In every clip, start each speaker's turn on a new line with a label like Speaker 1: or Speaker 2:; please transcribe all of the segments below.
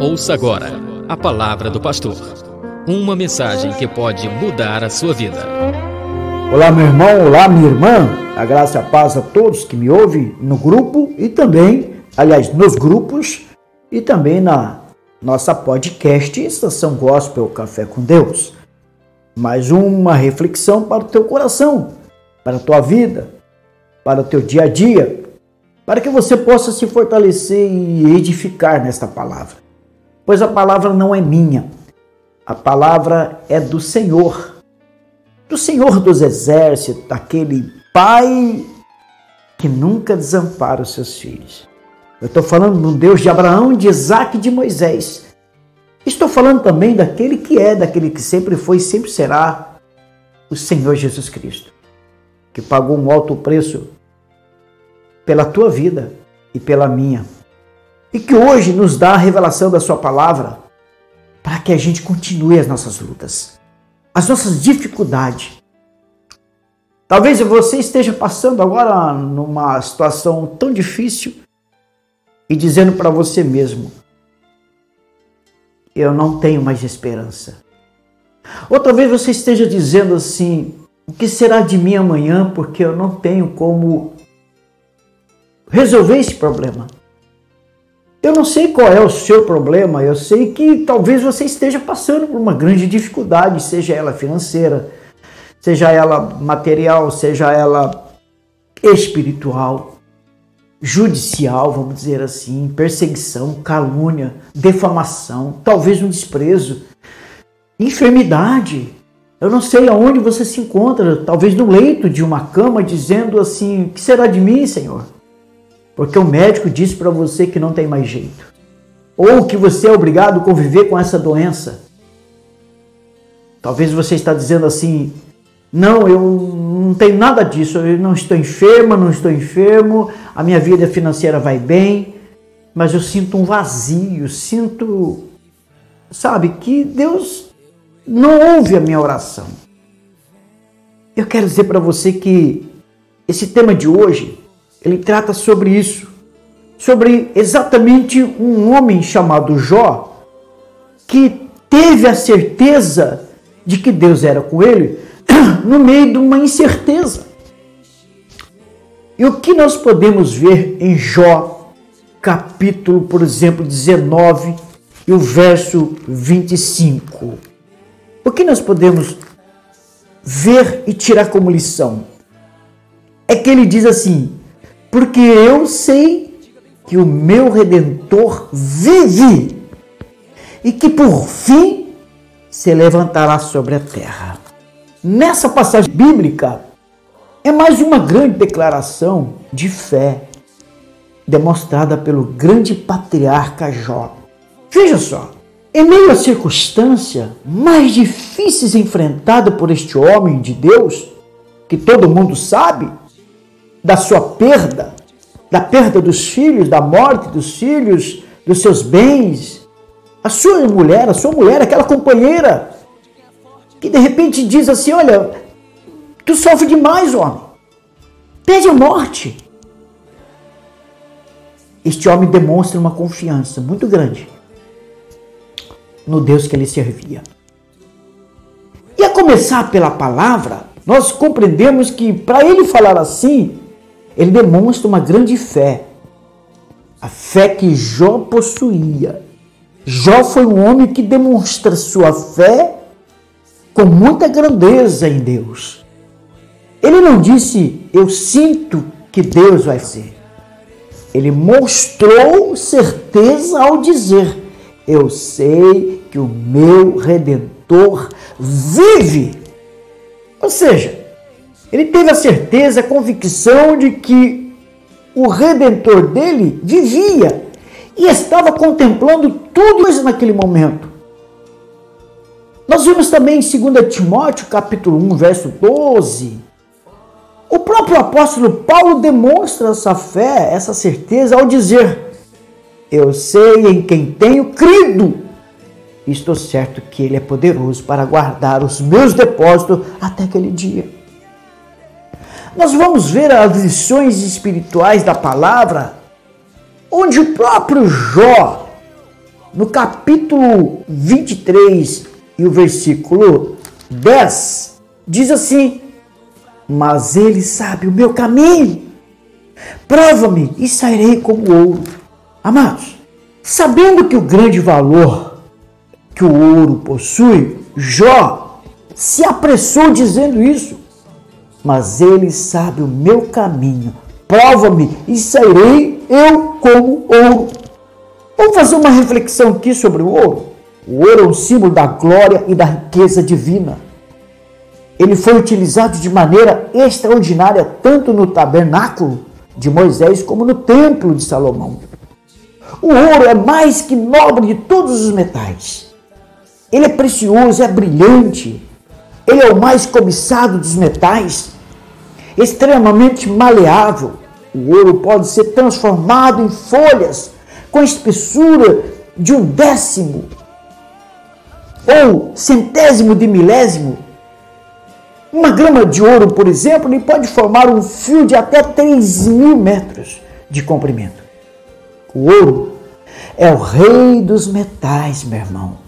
Speaker 1: Ouça agora a palavra do pastor. Uma mensagem que pode mudar a sua vida.
Speaker 2: Olá, meu irmão, olá, minha irmã. A graça e a paz a todos que me ouvem no grupo e também, aliás, nos grupos e também na nossa podcast Estação Gospel Café com Deus. Mais uma reflexão para o teu coração, para a tua vida, para o teu dia a dia, para que você possa se fortalecer e edificar nesta palavra. Pois a palavra não é minha, a palavra é do Senhor, do Senhor dos exércitos, daquele Pai que nunca desampara os seus filhos. Eu estou falando do Deus de Abraão, de Isaac e de Moisés. Estou falando também daquele que é, daquele que sempre foi e sempre será, o Senhor Jesus Cristo, que pagou um alto preço pela tua vida e pela minha. E que hoje nos dá a revelação da Sua palavra para que a gente continue as nossas lutas, as nossas dificuldades. Talvez você esteja passando agora numa situação tão difícil e dizendo para você mesmo: Eu não tenho mais esperança. Ou talvez você esteja dizendo assim: O que será de mim amanhã porque eu não tenho como resolver esse problema. Eu não sei qual é o seu problema, eu sei que talvez você esteja passando por uma grande dificuldade, seja ela financeira, seja ela material, seja ela espiritual, judicial, vamos dizer assim, perseguição, calúnia, defamação, talvez um desprezo, enfermidade. Eu não sei aonde você se encontra, talvez no leito de uma cama, dizendo assim: que será de mim, Senhor? Porque o médico disse para você que não tem mais jeito, ou que você é obrigado a conviver com essa doença. Talvez você está dizendo assim: não, eu não tenho nada disso, eu não estou enferma, não estou enfermo, a minha vida financeira vai bem, mas eu sinto um vazio, sinto, sabe, que Deus não ouve a minha oração. Eu quero dizer para você que esse tema de hoje ele trata sobre isso, sobre exatamente um homem chamado Jó, que teve a certeza de que Deus era com ele no meio de uma incerteza. E o que nós podemos ver em Jó, capítulo, por exemplo, 19 e o verso 25? O que nós podemos ver e tirar como lição? É que ele diz assim: porque eu sei que o meu redentor vive e que por fim se levantará sobre a terra. Nessa passagem bíblica é mais uma grande declaração de fé demonstrada pelo grande patriarca Jó. Veja só, em meio às circunstâncias mais difíceis enfrentadas por este homem de Deus, que todo mundo sabe, da sua perda, da perda dos filhos, da morte dos filhos, dos seus bens. A sua mulher, a sua mulher, aquela companheira, que de repente diz assim: Olha, tu sofre demais, homem, pede a morte. Este homem demonstra uma confiança muito grande no Deus que ele servia. E a começar pela palavra, nós compreendemos que para ele falar assim, ele demonstra uma grande fé. A fé que Jó possuía. Jó foi um homem que demonstra sua fé com muita grandeza em Deus. Ele não disse, eu sinto que Deus vai fazer. Ele mostrou certeza ao dizer, eu sei que o meu redentor vive. Ou seja, ele teve a certeza, a convicção de que o redentor dele vivia e estava contemplando tudo isso naquele momento. Nós vimos também em 2 Timóteo, capítulo 1, verso 12, o próprio apóstolo Paulo demonstra essa fé, essa certeza ao dizer: Eu sei em quem tenho crido. Estou certo que ele é poderoso para guardar os meus depósitos até aquele dia. Nós vamos ver as lições espirituais da palavra, onde o próprio Jó no capítulo 23 e o versículo 10, diz assim: Mas ele sabe o meu caminho, prova-me e sairei como ouro. Amados, sabendo que o grande valor que o ouro possui, Jó se apressou dizendo isso. Mas ele sabe o meu caminho, prova-me e sairei eu como ouro. Vamos fazer uma reflexão aqui sobre o ouro. O ouro é um símbolo da glória e da riqueza divina. Ele foi utilizado de maneira extraordinária tanto no tabernáculo de Moisés como no templo de Salomão. O ouro é mais que nobre de todos os metais. Ele é precioso, é brilhante. Ele é o mais cobiçado dos metais, extremamente maleável. O ouro pode ser transformado em folhas com espessura de um décimo ou centésimo de milésimo. Uma grama de ouro, por exemplo, ele pode formar um fio de até 3 mil metros de comprimento. O ouro é o rei dos metais, meu irmão,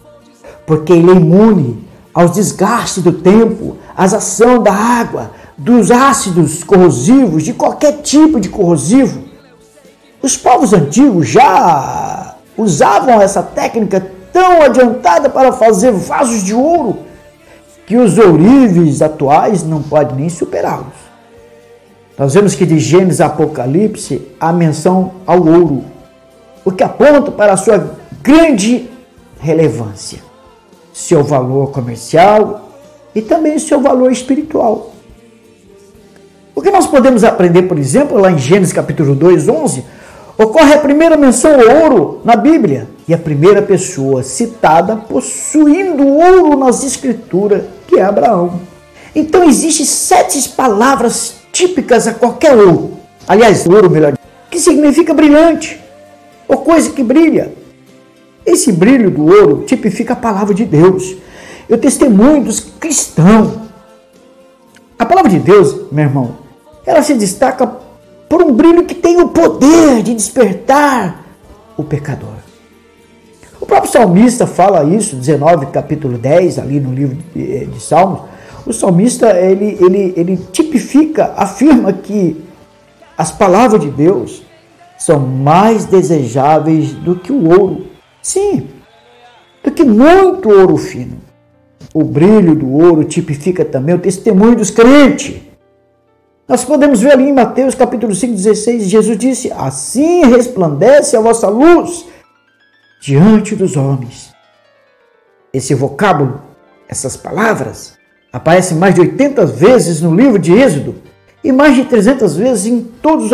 Speaker 2: porque ele é imune aos desgastes do tempo, às ação da água, dos ácidos corrosivos, de qualquer tipo de corrosivo. Os povos antigos já usavam essa técnica tão adiantada para fazer vasos de ouro que os ourives atuais não podem nem superá-los. Nós vemos que de Gênesis a Apocalipse há menção ao ouro, o que aponta para a sua grande relevância, seu valor comercial e também seu valor espiritual. O que nós podemos aprender, por exemplo, lá em Gênesis capítulo 2, 11, ocorre a primeira menção ao ouro na Bíblia e a primeira pessoa citada possuindo ouro nas escrituras, que é Abraão. Então existem sete palavras típicas a qualquer ouro. Aliás, ouro, melhor, que significa brilhante, ou coisa que brilha. Esse brilho do ouro tipifica a palavra de Deus. Eu testemunho dos cristãos. A palavra de Deus, meu irmão, ela se destaca por um brilho que tem o poder de despertar o pecador. O próprio salmista fala isso, 19, capítulo 10, ali no livro de, de Salmos. O salmista, ele, ele, ele tipifica, afirma que as palavras de Deus são mais desejáveis do que o ouro. Sim, do que muito ouro fino. O brilho do ouro tipifica também o testemunho dos crentes. Nós podemos ver ali em Mateus capítulo 5, 16, Jesus disse: Assim resplandece a vossa luz diante dos homens. Esse vocábulo, essas palavras, aparecem mais de 80 vezes no livro de Êxodo e mais de 300 vezes em todos os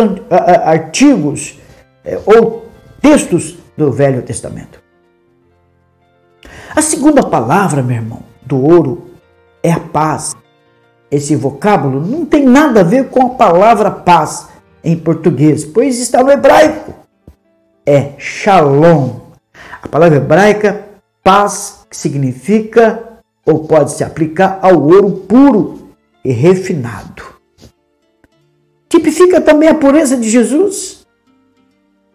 Speaker 2: artigos é, ou textos do Velho Testamento. A segunda palavra, meu irmão, do ouro é a paz esse vocábulo não tem nada a ver com a palavra paz em português, pois está no hebraico. É shalom. A palavra hebraica paz significa ou pode se aplicar ao ouro puro e refinado. Tipifica também a pureza de Jesus.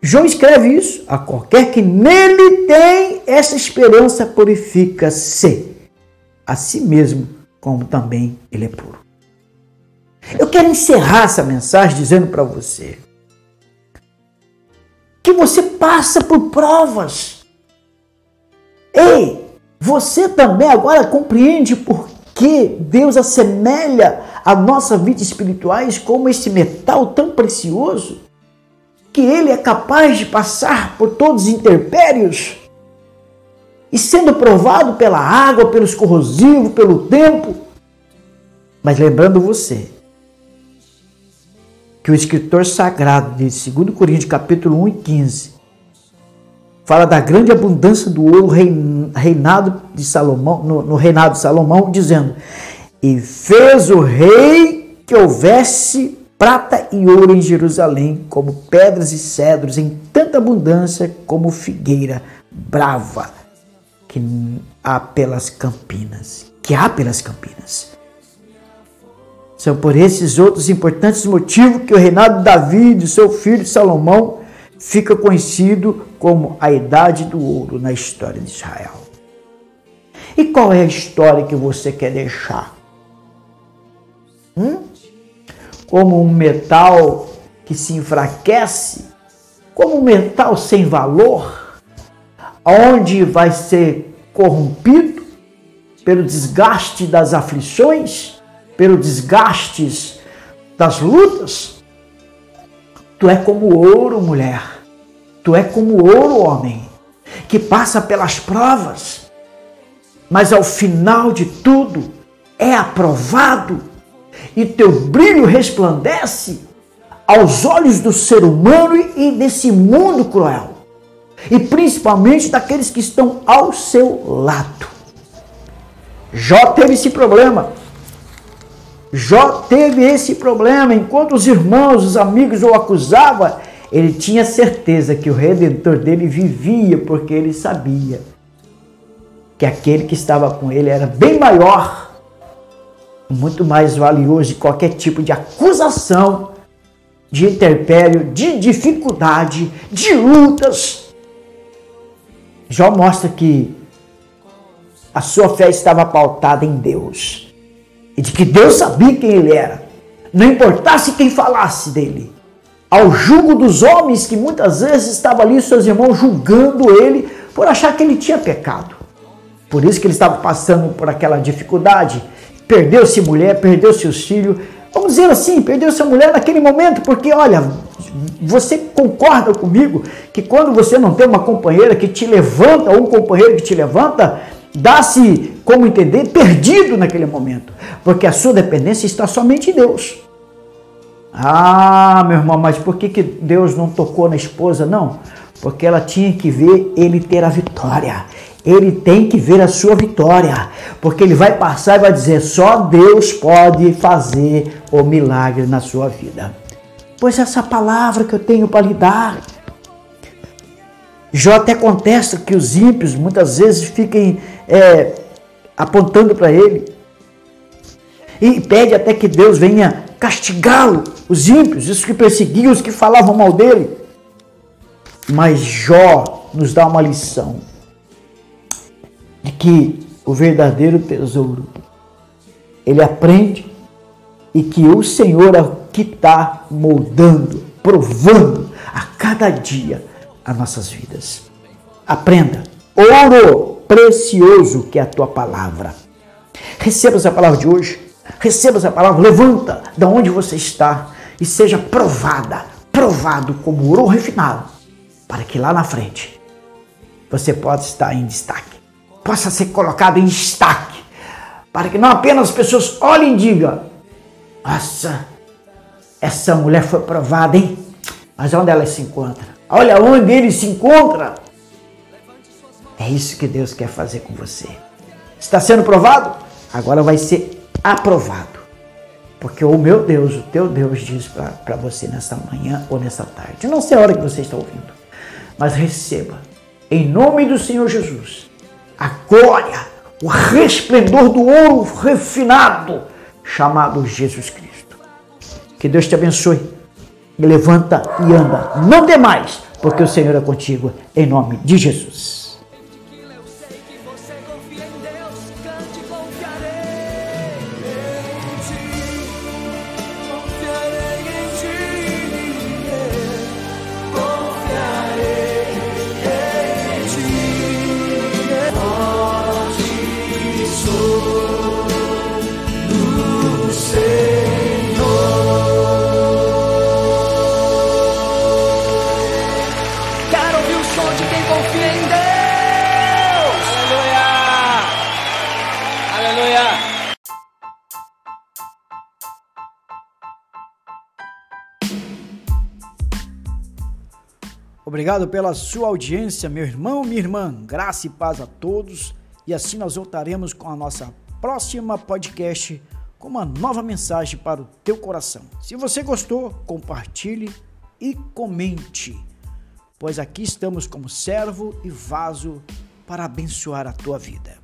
Speaker 2: João escreve isso: a qualquer que nele tem essa esperança purifica-se a si mesmo como também ele é puro. Eu quero encerrar essa mensagem dizendo para você que você passa por provas. Ei, você também agora compreende por que Deus assemelha a nossa vida espirituais como esse metal tão precioso que ele é capaz de passar por todos os interpérios e sendo provado pela água, pelos corrosivos, pelo tempo. Mas lembrando você que o escritor sagrado de 2 Coríntios capítulo 1 e 15 fala da grande abundância do ouro reinado de Salomão, no, no reinado de Salomão, dizendo: E fez o rei que houvesse prata e ouro em Jerusalém, como pedras e cedros em tanta abundância como figueira brava que há pelas campinas, que há pelas campinas. São por esses outros importantes motivos que o reinado de Davi e do seu filho Salomão fica conhecido como a Idade do Ouro na história de Israel. E qual é a história que você quer deixar? Hum? Como um metal que se enfraquece, como um metal sem valor, onde vai ser corrompido pelo desgaste das aflições, pelo desgaste das lutas. Tu é como ouro, mulher. Tu é como ouro, homem, que passa pelas provas, mas ao final de tudo é aprovado e teu brilho resplandece aos olhos do ser humano e desse mundo cruel, e principalmente daqueles que estão ao seu lado. Jó teve esse problema. Jó teve esse problema. Enquanto os irmãos, os amigos o acusavam, ele tinha certeza que o redentor dele vivia, porque ele sabia que aquele que estava com ele era bem maior, muito mais valioso de qualquer tipo de acusação, de interpério, de dificuldade, de lutas. Jó mostra que a sua fé estava pautada em Deus e de que Deus sabia quem ele era, não importasse quem falasse dele. Ao julgo dos homens que muitas vezes estavam ali, seus irmãos, julgando ele por achar que ele tinha pecado. Por isso que ele estava passando por aquela dificuldade. Perdeu-se mulher, perdeu seus filhos. Vamos dizer assim, perdeu sua mulher naquele momento, porque olha, você concorda comigo que quando você não tem uma companheira que te levanta, ou um companheiro que te levanta, dá-se, como entender, perdido naquele momento, porque a sua dependência está somente em Deus. Ah, meu irmão, mas por que, que Deus não tocou na esposa? Não, porque ela tinha que ver ele ter a vitória. Ele tem que ver a sua vitória, porque ele vai passar e vai dizer: só Deus pode fazer o milagre na sua vida. Pois essa palavra que eu tenho para lhe dar. Jó até contesta que os ímpios muitas vezes fiquem é, apontando para ele e pede até que Deus venha castigá-lo, os ímpios, os que perseguiam, os que falavam mal dele. Mas Jó nos dá uma lição que o verdadeiro tesouro ele aprende e que o Senhor é o que está moldando, provando a cada dia as nossas vidas. Aprenda, ouro precioso que é a tua palavra. Receba essa palavra de hoje, receba essa palavra, levanta da onde você está e seja provada, provado como ouro refinado, para que lá na frente você possa estar em destaque, possa ser colocado em destaque, para que não apenas as pessoas olhem e digam: Nossa, essa mulher foi provada, hein? Mas onde ela se encontra? Olha onde ele se encontra. É isso que Deus quer fazer com você. Está sendo provado? Agora vai ser aprovado. Porque o meu Deus, o teu Deus, diz para você nesta manhã ou nesta tarde. Não sei a hora que você está ouvindo, mas receba, em nome do Senhor Jesus, a glória, o resplendor do ouro refinado, chamado Jesus Cristo. Que Deus te abençoe. Levanta e anda. Não demais, porque o Senhor é contigo, em nome de Jesus. Obrigado pela sua audiência, meu irmão, minha irmã. Graça e paz a todos. E assim nós voltaremos com a nossa próxima podcast com uma nova mensagem para o teu coração. Se você gostou, compartilhe e comente, pois aqui estamos como servo e vaso para abençoar a tua vida.